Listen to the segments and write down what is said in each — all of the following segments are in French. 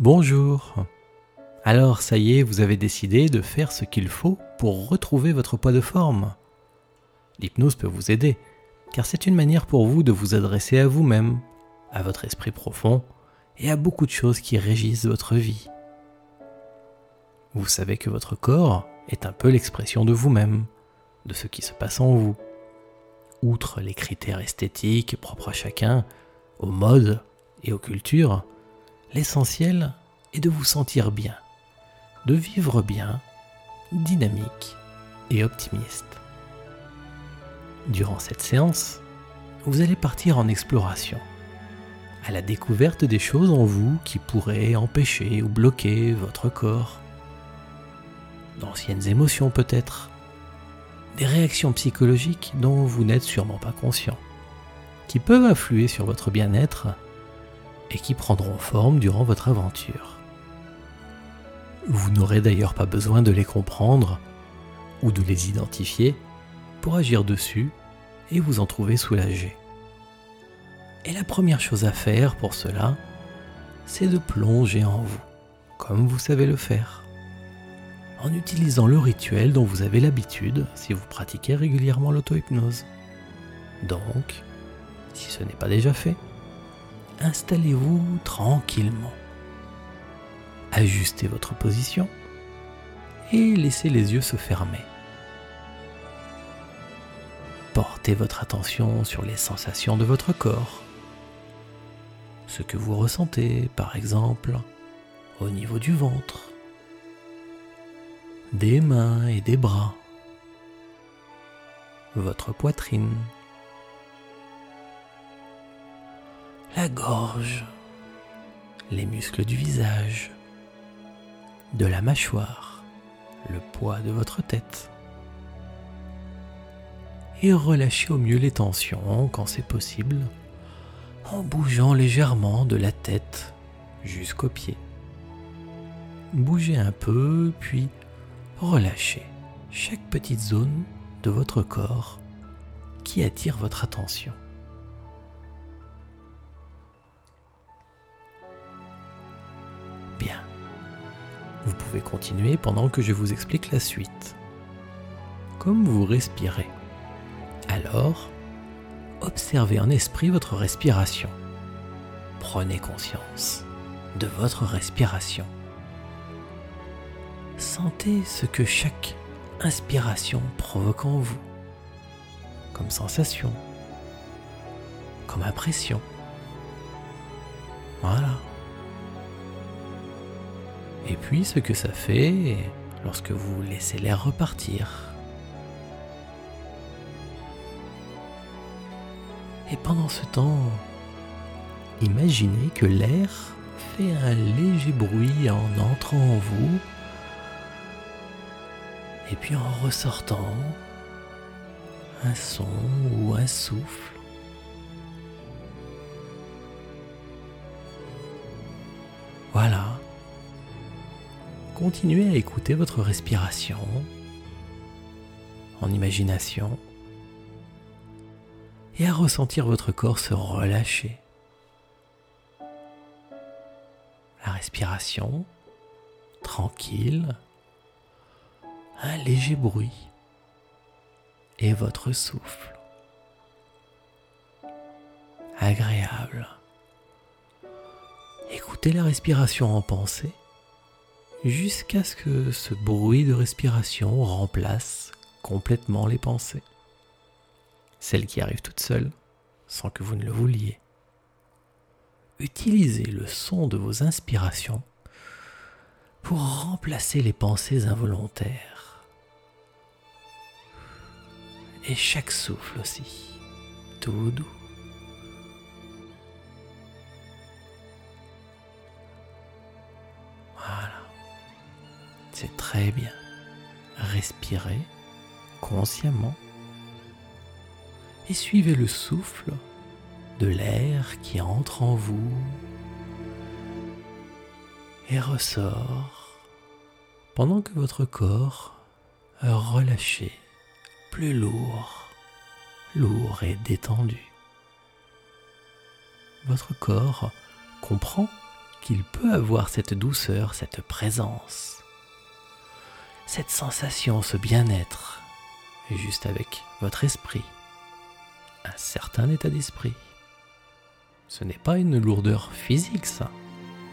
Bonjour. Alors ça y est, vous avez décidé de faire ce qu'il faut pour retrouver votre poids de forme. L'hypnose peut vous aider, car c'est une manière pour vous de vous adresser à vous-même, à votre esprit profond et à beaucoup de choses qui régissent votre vie. Vous savez que votre corps est un peu l'expression de vous-même, de ce qui se passe en vous. Outre les critères esthétiques propres à chacun, aux modes et aux cultures, l'essentiel est de vous sentir bien, de vivre bien, dynamique et optimiste. Durant cette séance, vous allez partir en exploration, à la découverte des choses en vous qui pourraient empêcher ou bloquer votre corps. D'anciennes émotions peut-être, des réactions psychologiques dont vous n'êtes sûrement pas conscient, qui peuvent influer sur votre bien-être et qui prendront forme durant votre aventure. Vous n'aurez d'ailleurs pas besoin de les comprendre ou de les identifier pour agir dessus et vous en trouver soulagé. Et la première chose à faire pour cela, c'est de plonger en vous, comme vous savez le faire, en utilisant le rituel dont vous avez l'habitude si vous pratiquez régulièrement l'auto-hypnose. Donc, si ce n'est pas déjà fait, installez-vous tranquillement. Ajustez votre position et laissez les yeux se fermer. Portez votre attention sur les sensations de votre corps. Ce que vous ressentez, par exemple, au niveau du ventre, des mains et des bras, votre poitrine, la gorge, les muscles du visage, de la mâchoire, le poids de votre tête. Et relâchez au mieux les tensions quand c'est possible, en bougeant légèrement de la tête jusqu'aux pieds. Bougez un peu, puis relâchez chaque petite zone de votre corps qui attire votre attention. Vous pouvez continuer pendant que je vous explique la suite. Comme vous respirez. Alors, observez en esprit votre respiration. Prenez conscience de votre respiration. Sentez ce que chaque inspiration provoque en vous, comme sensation, comme impression. Voilà et puis ce que ça fait lorsque vous laissez l'air repartir. Et pendant ce temps, imaginez que l'air fait un léger bruit en entrant en vous et puis en ressortant un son ou un souffle. Voilà continuez à écouter votre respiration en imagination et à ressentir votre corps se relâcher. La respiration, tranquille, un léger bruit et votre souffle, agréable. Écoutez la respiration en pensée jusqu'à ce que ce bruit de respiration remplace complètement les pensées, celles qui arrivent toutes seules sans que vous ne le vouliez. Utilisez le son de vos inspirations pour remplacer les pensées involontaires. Et chaque souffle aussi, tout doux. Très bien. Respirez consciemment et suivez le souffle de l'air qui entre en vous et ressort pendant que votre corps relâché, plus lourd, lourd et détendu. Votre corps comprend qu'il peut avoir cette douceur, cette présence, cette sensation, ce bien-être, juste avec votre esprit, un certain état d'esprit. Ce n'est pas une lourdeur physique, ça.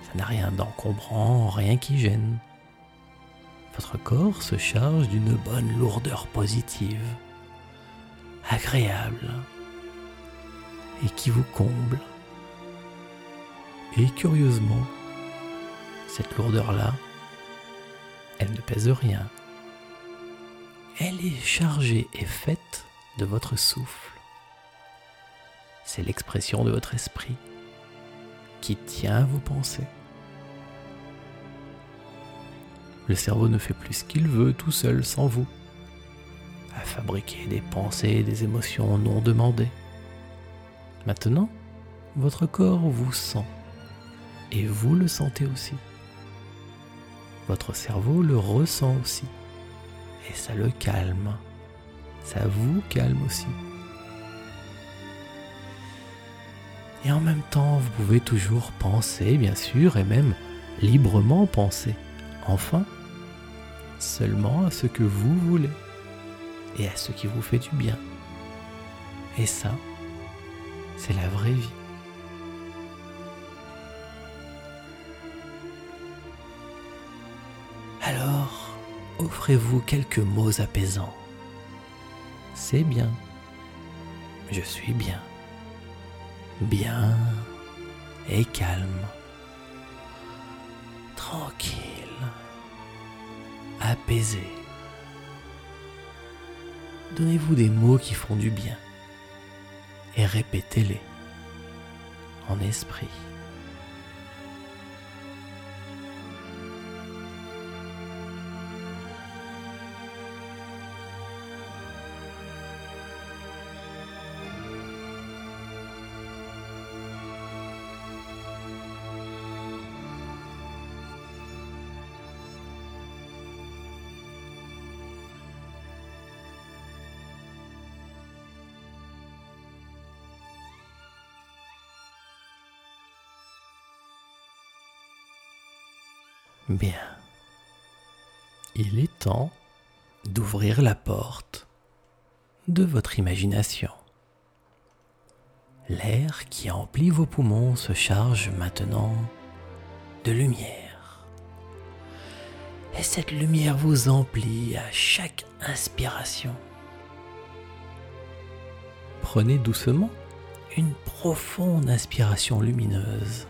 Ça n'a rien d'encombrant, rien qui gêne. Votre corps se charge d'une bonne lourdeur positive, agréable, et qui vous comble. Et curieusement, cette lourdeur-là, elle ne pèse rien. Elle est chargée et faite de votre souffle. C'est l'expression de votre esprit qui tient vos pensées. Le cerveau ne fait plus ce qu'il veut tout seul sans vous, à fabriquer des pensées et des émotions non demandées. Maintenant, votre corps vous sent et vous le sentez aussi. Votre cerveau le ressent aussi et ça le calme. Ça vous calme aussi. Et en même temps, vous pouvez toujours penser, bien sûr, et même librement penser. Enfin, seulement à ce que vous voulez et à ce qui vous fait du bien. Et ça, c'est la vraie vie. Alors, offrez-vous quelques mots apaisants. C'est bien. Je suis bien. Bien et calme. Tranquille. Apaisé. Donnez-vous des mots qui font du bien et répétez-les en esprit. Bien. Il est temps d'ouvrir la porte de votre imagination. L'air qui emplit vos poumons se charge maintenant de lumière. Et cette lumière vous emplit à chaque inspiration. Prenez doucement une profonde inspiration lumineuse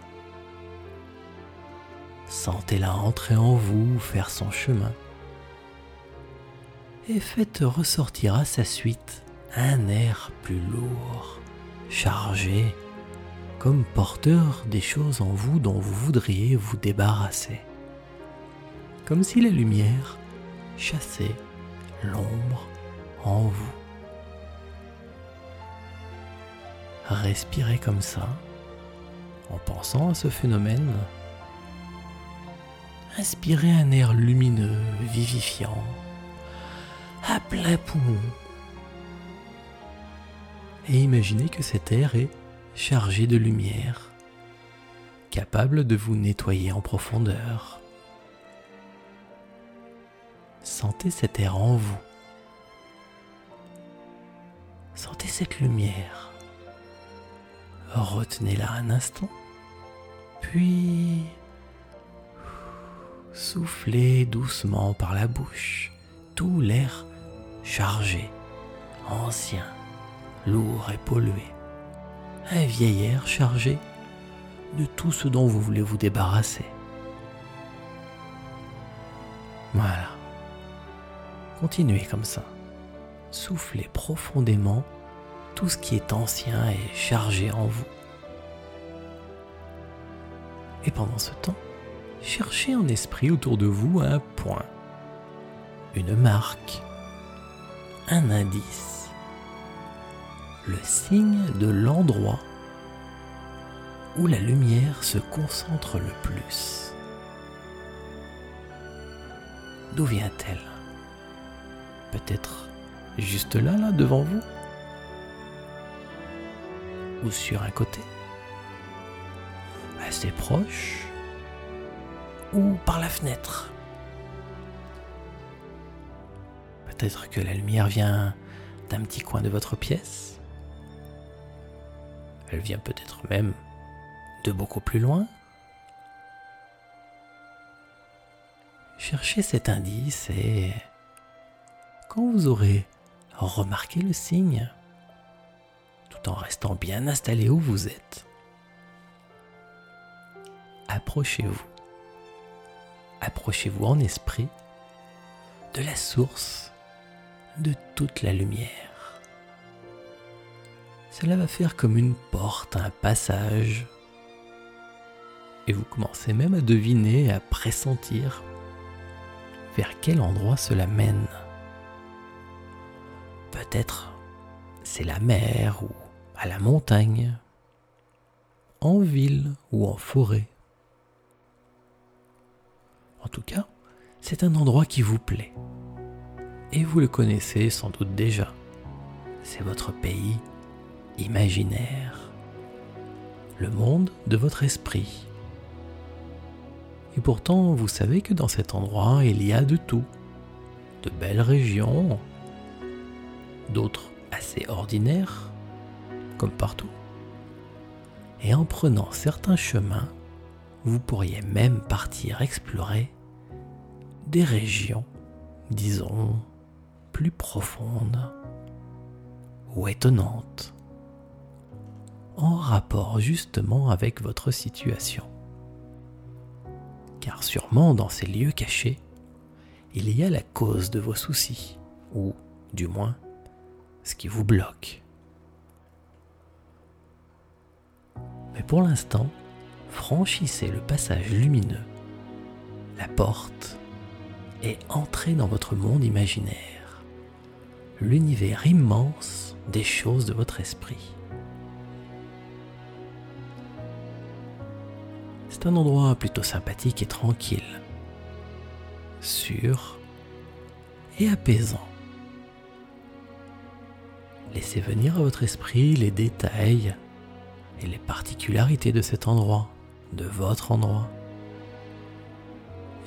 Sentez-la entrer en vous, faire son chemin. Et faites ressortir à sa suite un air plus lourd, chargé, comme porteur des choses en vous dont vous voudriez vous débarrasser. Comme si la lumière chassait l'ombre en vous. Respirez comme ça, en pensant à ce phénomène Inspirez un air lumineux, vivifiant, à plein poumon. Et imaginez que cet air est chargé de lumière, capable de vous nettoyer en profondeur. Sentez cet air en vous. Sentez cette lumière. Retenez-la un instant, puis Soufflez doucement par la bouche tout l'air chargé, ancien, lourd et pollué. Un vieil air chargé de tout ce dont vous voulez vous débarrasser. Voilà. Continuez comme ça. Soufflez profondément tout ce qui est ancien et chargé en vous. Et pendant ce temps, cherchez en esprit autour de vous un point, une marque, un indice, le signe de l'endroit où la lumière se concentre le plus. D'où vient-elle? Peut-être juste là, là, devant vous? Ou sur un côté? Assez proche? Ou par la fenêtre. Peut-être que la lumière vient d'un petit coin de votre pièce. Elle vient peut-être même de beaucoup plus loin. Cherchez cet indice et quand vous aurez remarqué le signe, tout en restant bien installé où vous êtes, approchez-vous. Approchez-vous en esprit de la source de toute la lumière. Cela va faire comme une porte, un passage. Et vous commencez même à deviner, à pressentir vers quel endroit cela mène. Peut-être c'est la mer ou à la montagne, en ville ou en forêt. En tout cas, c'est un endroit qui vous plaît. Et vous le connaissez sans doute déjà. C'est votre pays imaginaire, le monde de votre esprit. Et pourtant, vous savez que dans cet endroit, il y a de tout. De belles régions, d'autres assez ordinaires, comme partout. Et en prenant certains chemins, vous pourriez même partir explorer des régions, disons, plus profondes ou étonnantes, en rapport justement avec votre situation. Car sûrement dans ces lieux cachés, il y a la cause de vos soucis, ou du moins ce qui vous bloque. Mais pour l'instant, franchissez le passage lumineux, la porte et entrez dans votre monde imaginaire, l'univers immense des choses de votre esprit. C'est un endroit plutôt sympathique et tranquille, sûr et apaisant. Laissez venir à votre esprit les détails et les particularités de cet endroit, de votre endroit.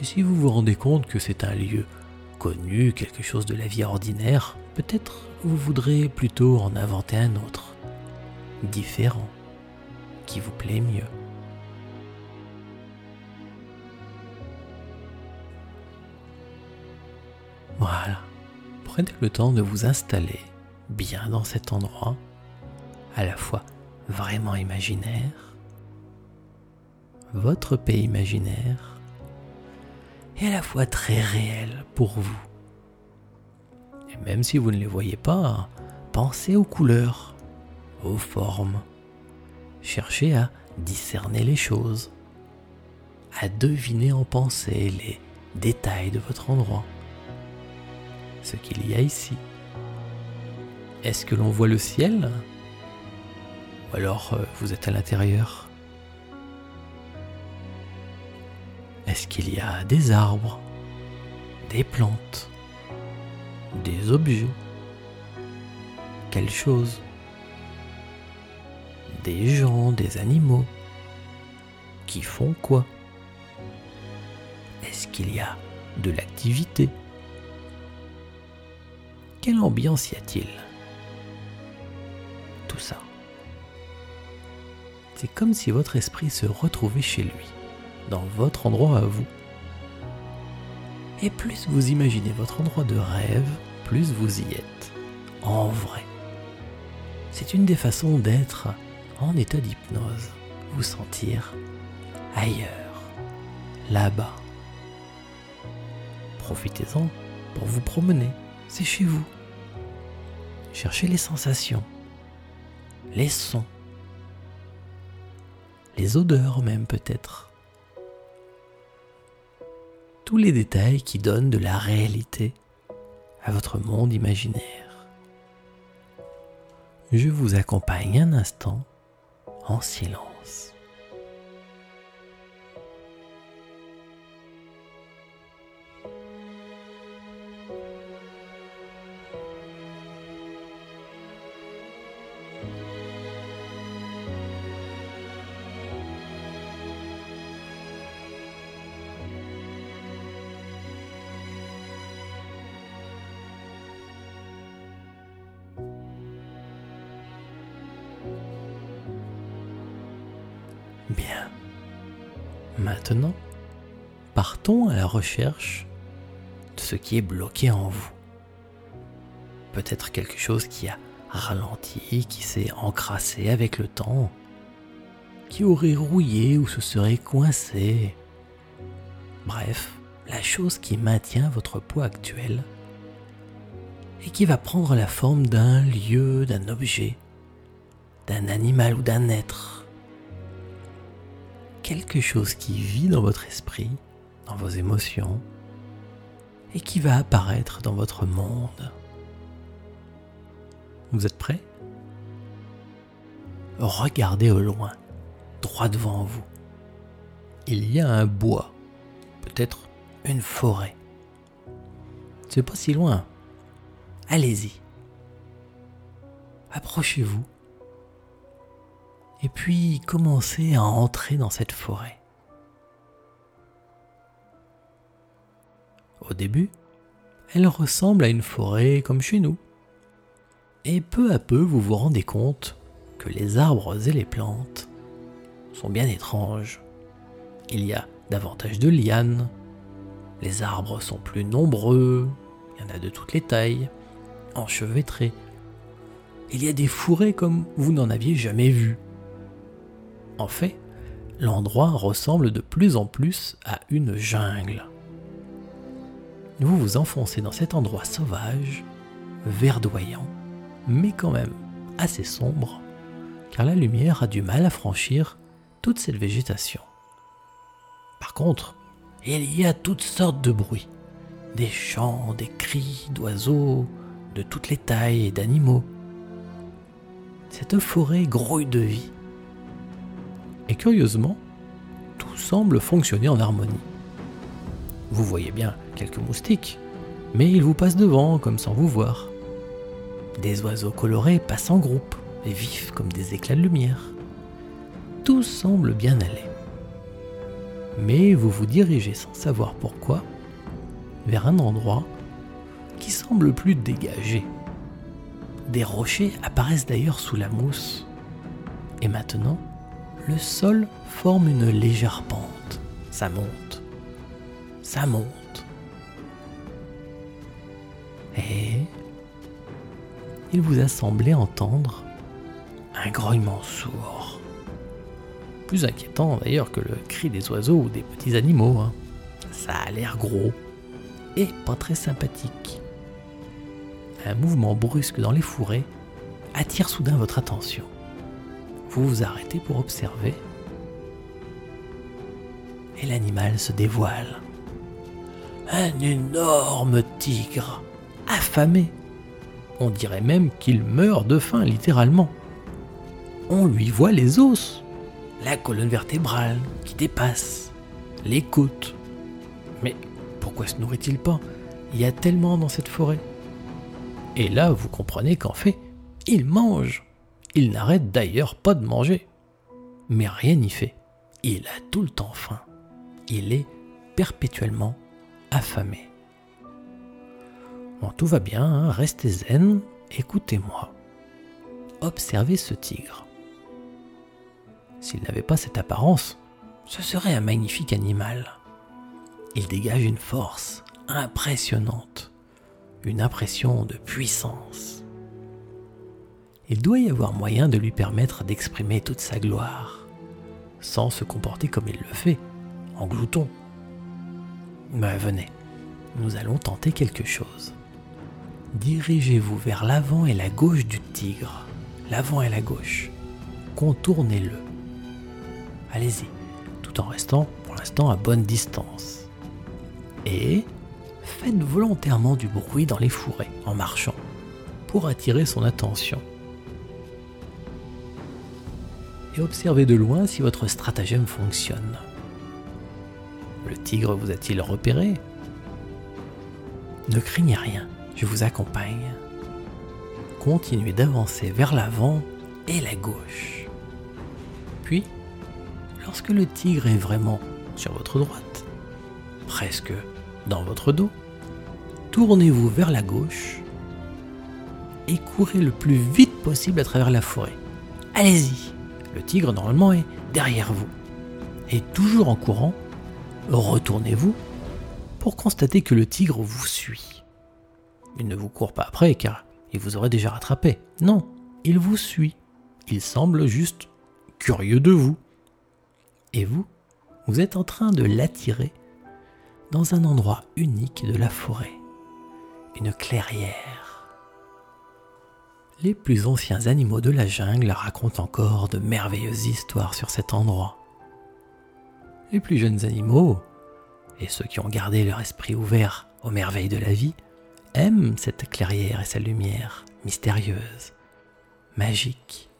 Et si vous vous rendez compte que c'est un lieu connu, quelque chose de la vie ordinaire, peut-être vous voudrez plutôt en inventer un autre, différent, qui vous plaît mieux. Voilà, prenez le temps de vous installer bien dans cet endroit, à la fois vraiment imaginaire, votre pays imaginaire, et à la fois très réel pour vous. Et même si vous ne les voyez pas, pensez aux couleurs, aux formes. Cherchez à discerner les choses, à deviner en pensée les détails de votre endroit, ce qu'il y a ici. Est-ce que l'on voit le ciel? Ou alors euh, vous êtes à l'intérieur? Est-ce qu'il y a des arbres, des plantes, des objets Quelle chose Des gens, des animaux Qui font quoi? Est-ce qu'il y a de l'activité? Quelle ambiance y a-t-il? Ça. C'est comme si votre esprit se retrouvait chez lui, dans votre endroit à vous. Et plus vous imaginez votre endroit de rêve, plus vous y êtes, en vrai. C'est une des façons d'être en état d'hypnose, vous sentir ailleurs, là-bas. Profitez-en pour vous promener, c'est chez vous. Cherchez les sensations, les sons, les odeurs même peut-être. Tous les détails qui donnent de la réalité à votre monde imaginaire. Je vous accompagne un instant en silence. Bien. Maintenant, partons à la recherche de ce qui est bloqué en vous. Peut-être quelque chose qui a ralenti, qui s'est encrassé avec le temps, qui aurait rouillé ou se serait coincé. Bref, la chose qui maintient votre poids actuel et qui va prendre la forme d'un lieu, d'un objet, d'un animal ou d'un être. Quelque chose qui vit dans votre esprit, dans vos émotions, et qui va apparaître dans votre monde. Vous êtes prêts? Regardez au loin, droit devant vous. Il y a un bois, peut-être une forêt. C'est pas si loin. Allez-y. Approchez-vous. Et puis commencez à entrer dans cette forêt. Au début, elle ressemble à une forêt comme chez nous. Et peu à peu, vous vous rendez compte que les arbres et les plantes sont bien étranges. Il y a davantage de lianes, les arbres sont plus nombreux, il y en a de toutes les tailles, enchevêtrés. Il y a des fourrés comme vous n'en aviez jamais vu. En fait, l'endroit ressemble de plus en plus à une jungle. Vous vous enfoncez dans cet endroit sauvage, verdoyant, mais quand même assez sombre, car la lumière a du mal à franchir toute cette végétation. Par contre, il y a toutes sortes de bruits, des chants, des cris d'oiseaux, de toutes les tailles et d'animaux. Cette forêt grouille de vie. Et curieusement, tout semble fonctionner en harmonie. Vous voyez bien quelques moustiques, mais ils vous passent devant comme sans vous voir. Des oiseaux colorés passent en groupe et vifs comme des éclats de lumière. Tout semble bien aller. Mais vous vous dirigez sans savoir pourquoi vers un endroit qui semble plus dégagé. Des rochers apparaissent d'ailleurs sous la mousse. Et maintenant, le sol forme une légère pente. Ça monte. Ça monte. Et il vous a semblé entendre un grognement sourd. Plus inquiétant d'ailleurs que le cri des oiseaux ou des petits animaux. Hein. Ça a l'air gros et pas très sympathique. Un mouvement brusque dans les fourrés attire soudain votre attention. Vous vous arrêtez pour observer et l'animal se dévoile. Un énorme tigre, affamé. On dirait même qu'il meurt de faim littéralement. On lui voit les os, la colonne vertébrale qui dépasse, les côtes. Mais pourquoi se nourrit-il pas? Il y a tellement dans cette forêt. Et là, vous comprenez qu'en fait, il mange. Il n'arrête d'ailleurs pas de manger. Mais rien n'y fait. Il a tout le temps faim. Il est perpétuellement affamé. Bon, tout va bien, hein, restez zen, écoutez-moi. Observez ce tigre. S'il n'avait pas cette apparence, ce serait un magnifique animal. Il dégage une force impressionnante, une impression de puissance. Il doit y avoir moyen de lui permettre d'exprimer toute sa gloire, sans se comporter comme il le fait, en glouton. Mais venez, nous allons tenter quelque chose. Dirigez-vous vers l'avant et la gauche du tigre, l'avant et la gauche. Contournez-le. Allez-y, tout en restant pour l'instant à bonne distance. Et faites volontairement du bruit dans les fourrés en marchant pour attirer son attention. Observez de loin si votre stratagème fonctionne. Le tigre vous a-t-il repéré? Ne craignez rien, je vous accompagne. Continuez d'avancer vers l'avant et la gauche. Puis, lorsque le tigre est vraiment sur votre droite, presque dans votre dos, tournez-vous vers la gauche et courez le plus vite possible à travers la forêt. Allez-y, le tigre normalement est derrière vous. et toujours en courant, retournez-vous pour constater que le tigre vous suit. Il ne vous court pas après car il vous aurait déjà rattrapé. Non, il vous suit. Il semble juste curieux de vous. Et vous, vous êtes en train de l'attirer dans un endroit unique de la forêt, une clairière. Les plus anciens animaux de la jungle racontent encore de merveilleuses histoires sur cet endroit. Les plus jeunes animaux, et ceux qui ont gardé leur esprit ouvert aux merveilles de la vie, aiment cette clairière et sa lumière mystérieuse, magique,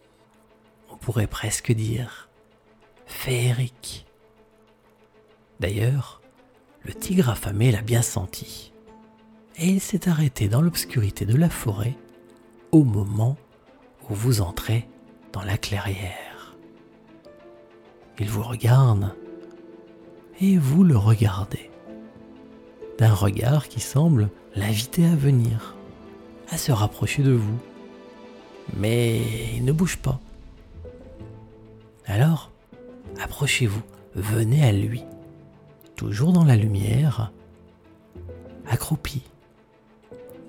on pourrait presque dire féerique. D'ailleurs, le tigre affamé l'a bien senti, et il s'est arrêté dans l'obscurité de la forêt au moment où vous entrez dans la clairière. Il vous regarde, et vous le regardez, d'un regard qui semble l'inviter à venir, à se rapprocher de vous. Mais il ne bouge pas. Alors, approchez-vous, venez à lui toujours dans la lumière, accroupi.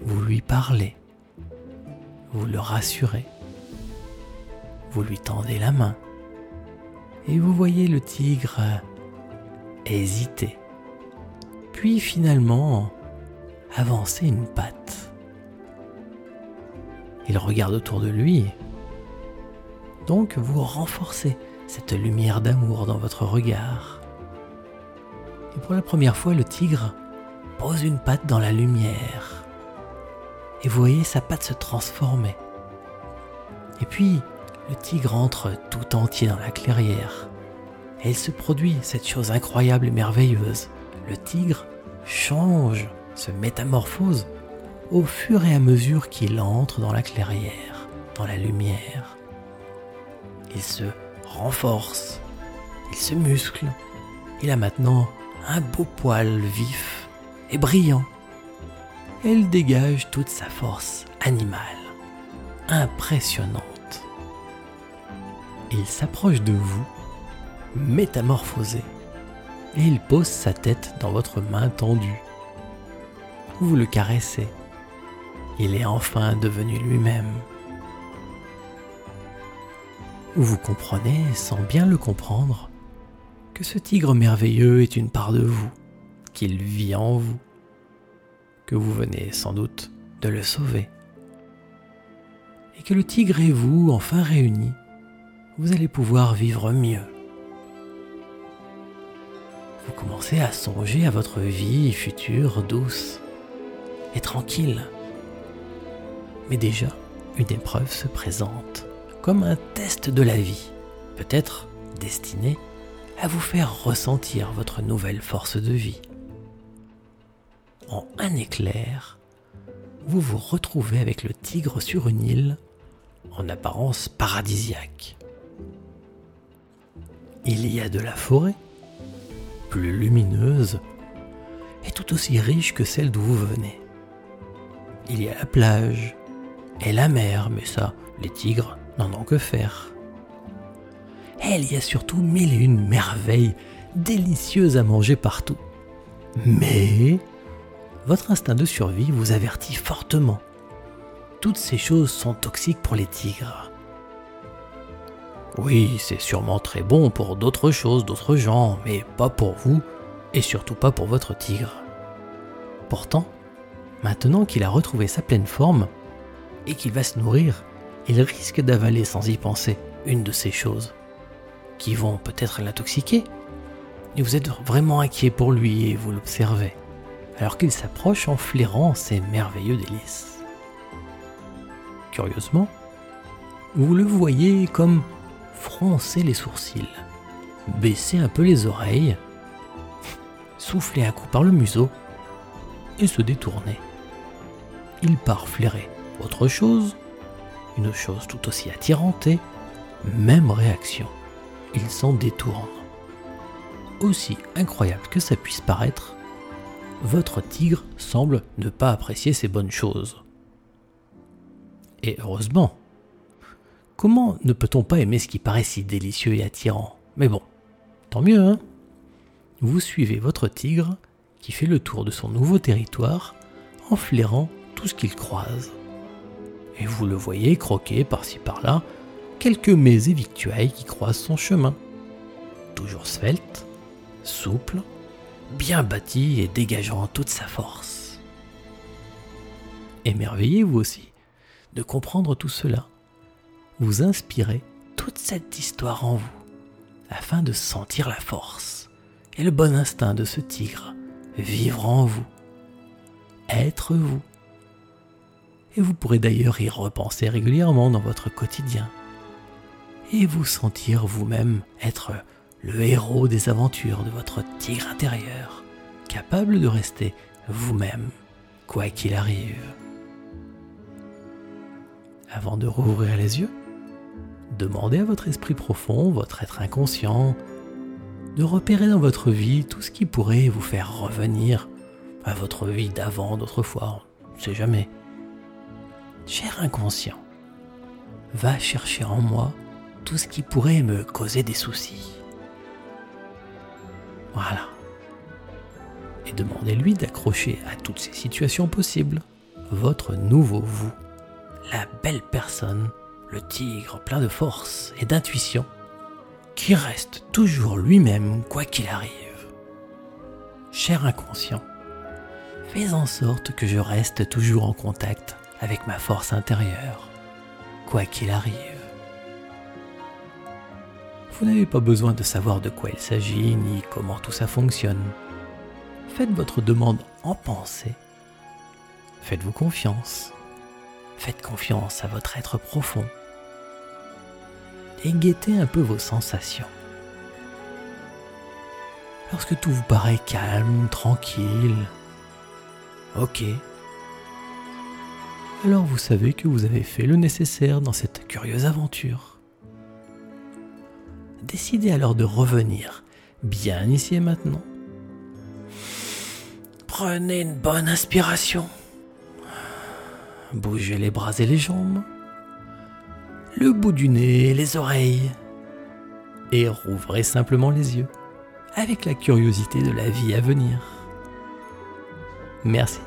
Vous lui parlez, vous le rassurez, vous lui tendez la main, et vous voyez le tigre hésiter, puis finalement avancer une patte. Il regarde autour de lui, donc vous renforcez cette lumière d'amour dans votre regard. Et pour la première fois, le tigre pose une patte dans la lumière. Et vous voyez sa patte se transformer. Et puis, le tigre entre tout entier dans la clairière. Et il se produit cette chose incroyable et merveilleuse. Le tigre change, se métamorphose au fur et à mesure qu'il entre dans la clairière, dans la lumière. Il se renforce, il se muscle. Il a maintenant un beau poil vif et brillant. Elle dégage toute sa force animale, impressionnante. Il s'approche de vous, métamorphosé, et il pose sa tête dans votre main tendue. Vous le caressez. Il est enfin devenu lui-même. Vous comprenez, sans bien le comprendre, que ce tigre merveilleux est une part de vous, qu'il vit en vous, que vous venez sans doute de le sauver, et que le tigre et vous, enfin réunis, vous allez pouvoir vivre mieux. Vous commencez à songer à votre vie future douce et tranquille. Mais déjà, une épreuve se présente, comme un test de la vie, peut-être destiné à vous faire ressentir votre nouvelle force de vie. En un éclair, vous vous retrouvez avec le tigre sur une île en apparence paradisiaque. Il y a de la forêt, plus lumineuse et tout aussi riche que celle d'où vous venez. Il y a la plage et la mer, mais ça, les tigres n'en ont que faire il y a surtout mille et une merveilles délicieuses à manger partout. Mais votre instinct de survie vous avertit fortement. Toutes ces choses sont toxiques pour les tigres. Oui, c'est sûrement très bon pour d'autres choses, d'autres gens, mais pas pour vous, et surtout pas pour votre tigre. Pourtant, maintenant qu'il a retrouvé sa pleine forme, et qu'il va se nourrir, il risque d'avaler sans y penser une de ces choses qui vont peut-être l'intoxiquer. Et vous êtes vraiment inquiet pour lui et vous l'observez, alors qu'il s'approche en flairant ses merveilleux délices. Curieusement, vous le voyez comme froncer les sourcils, baisser un peu les oreilles, souffler un coup par le museau et se détourner. Il part flairer autre chose, une chose tout aussi attirante et même réaction il s'en détourne. Aussi incroyable que ça puisse paraître, votre tigre semble ne pas apprécier ces bonnes choses. Et heureusement. Comment ne peut-on pas aimer ce qui paraît si délicieux et attirant? Mais bon, Tant mieux, hein Vous suivez votre tigre qui fait le tour de son nouveau territoire en flairant tout ce qu'il croise. Et vous le voyez croquer par-ci par-là quelques mets et victuailles qui croisent son chemin. Toujours svelte, souple, bien bâti et dégageant toute sa force. Émerveillez vous aussi de comprendre tout cela. Vous inspirez toute cette histoire en vous, afin de sentir la force et le bon instinct de ce tigre vivre en vous, être vous. Et vous pourrez d'ailleurs y repenser régulièrement dans votre quotidien et vous sentir vous-même être le héros des aventures de votre tigre intérieur, capable de rester vous-même, quoi qu'il arrive. Avant de rouvrir les yeux, demandez à votre esprit profond, votre être inconscient, de repérer dans votre vie tout ce qui pourrait vous faire revenir à votre vie d'avant, d'autrefois, on ne sait jamais. Cher inconscient, va chercher en moi tout ce qui pourrait me causer des soucis. Voilà. Et demandez-lui d'accrocher à toutes ces situations possibles votre nouveau vous, la belle personne, le tigre plein de force et d'intuition, qui reste toujours lui-même quoi qu'il arrive. Cher inconscient, fais en sorte que je reste toujours en contact avec ma force intérieure, quoi qu'il arrive. Vous n'avez pas besoin de savoir de quoi il s'agit ni comment tout ça fonctionne. Faites votre demande en pensée. Faites-vous confiance. Faites confiance à votre être profond. Et guettez un peu vos sensations. Lorsque tout vous paraît calme, tranquille, ok, alors vous savez que vous avez fait le nécessaire dans cette curieuse aventure décidez alors de revenir bien ici et maintenant. Prenez une bonne inspiration. Bougez les bras et les jambes, le bout du nez et les oreilles, et rouvrez simplement les yeux avec la curiosité de la vie à venir. Merci.